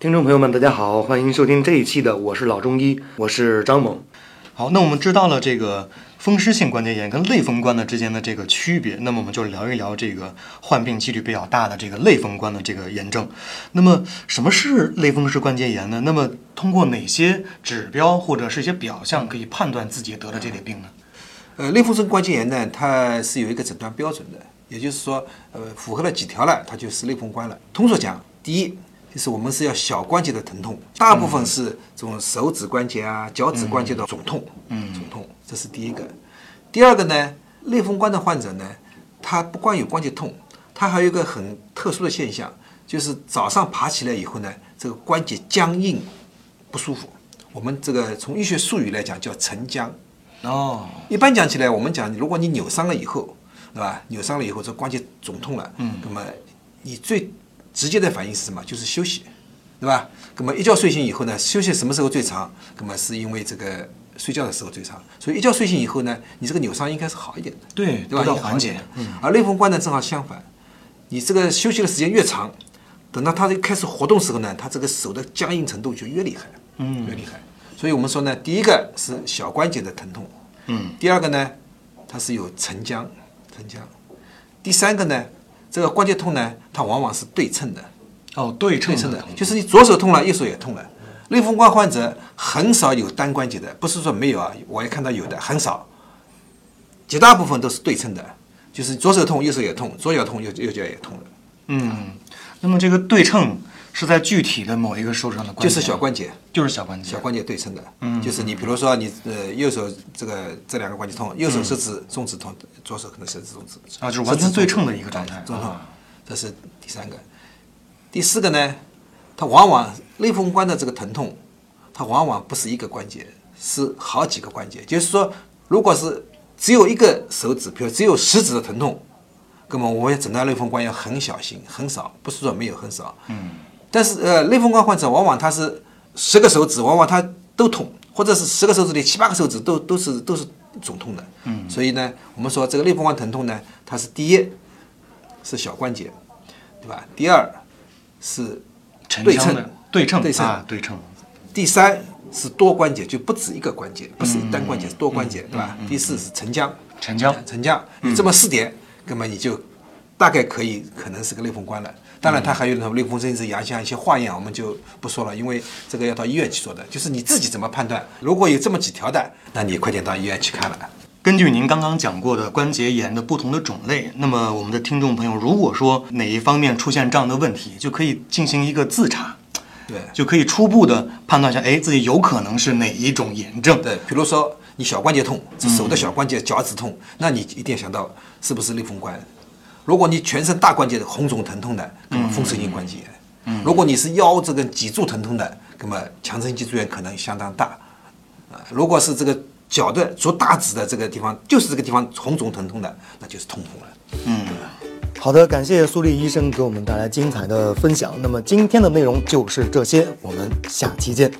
听众朋友们，大家好，欢迎收听这一期的《我是老中医》，我是张猛。好，那我们知道了这个风湿性关节炎跟类风关的之间的这个区别，那么我们就聊一聊这个患病几率比较大的这个类风关的这个炎症。那么什么是类风湿关节炎呢？那么通过哪些指标或者是一些表象可以判断自己得了这类病呢？呃，类风湿关节炎呢，它是有一个诊断标准的，也就是说，呃，符合了几条了，它就是类风关了。通俗讲，第一就是我们是要小关节的疼痛，大部分是这种手指关节啊、脚趾关节的肿痛，嗯，肿痛，这是第一个。第二个呢，类风关的患者呢，他不光有关节痛，他还有一个很特殊的现象，就是早上爬起来以后呢，这个关节僵硬不舒服。我们这个从医学术语来讲叫沉僵。哦，一般讲起来，我们讲，如果你扭伤了以后，对吧？扭伤了以后，这关节肿痛了，嗯，那么你最直接的反应是什么？就是休息，对吧？那么一觉睡醒以后呢，休息什么时候最长？那么是因为这个睡觉的时候最长，所以一觉睡醒以后呢，你这个扭伤应该是好一点的，对，对吧？得到应该好缓解。嗯，而类风关呢正好相反，你这个休息的时间越长，等到它开始活动时候呢，它这个手的僵硬程度就越厉害，嗯，越厉害。所以我们说呢，第一个是小关节的疼痛，嗯，第二个呢，它是有沉僵，沉僵。第三个呢，这个关节痛呢，它往往是对称的，哦，对称的，就是你左手痛了，右手也痛了。类风关患者很少有单关节的，不是说没有啊，我也看到有的，很少，绝大部分都是对称的，就是左手痛，右手也痛，左脚痛，右右脚也痛了，嗯，那么这个对称是在具体的某一个手指上的关节，就是小关节，就是小关节，小关节对称的，嗯，就是你比如说你呃右手这个这两个关节痛，右手食指、中指痛，左手可能食指、中指啊就是完全对称的一个状态中痛啊，这是第三个。第四个呢，它往往类风关的这个疼痛，它往往不是一个关节，是好几个关节。就是说，如果是只有一个手指，比如只有食指的疼痛，那么我们诊断类风关要很小心，很少，不是说没有很少。嗯。但是呃，类风关患者往往他是十个手指，往往他都痛，或者是十个手指里七八个手指都都是都是肿痛的。嗯。所以呢，我们说这个类风关疼痛呢，它是第一是小关节，对吧？第二是对称对称对称啊，对称，第三是多关节，就不止一个关节，不是单关节，是多关节，对吧？第四是沉僵，沉僵沉僵，你这么四点，那么你就大概可以可能是个类风关了。当然，它还有什么类风湿性阳像一些化验，我们就不说了，因为这个要到医院去做的。就是你自己怎么判断？如果有这么几条的，那你快点到医院去看了。根据您刚刚讲过的关节炎的不同的种类，那么我们的听众朋友，如果说哪一方面出现这样的问题，就可以进行一个自查，对就可以初步的判断一下，哎，自己有可能是哪一种炎症。对，比如说你小关节痛，是手的小关节、脚趾痛，那你一定想到是不是类风关。如果你全身大关节红肿疼痛的，那么风湿性关节炎。如果你是腰这个脊柱疼痛的，那么强直性脊柱炎可能相当大。啊，如果是这个脚的足大趾的这个地方，就是这个地方红肿疼痛的，那就是痛风了。嗯好的，感谢苏丽医生给我们带来精彩的分享。那么今天的内容就是这些，我们下期见。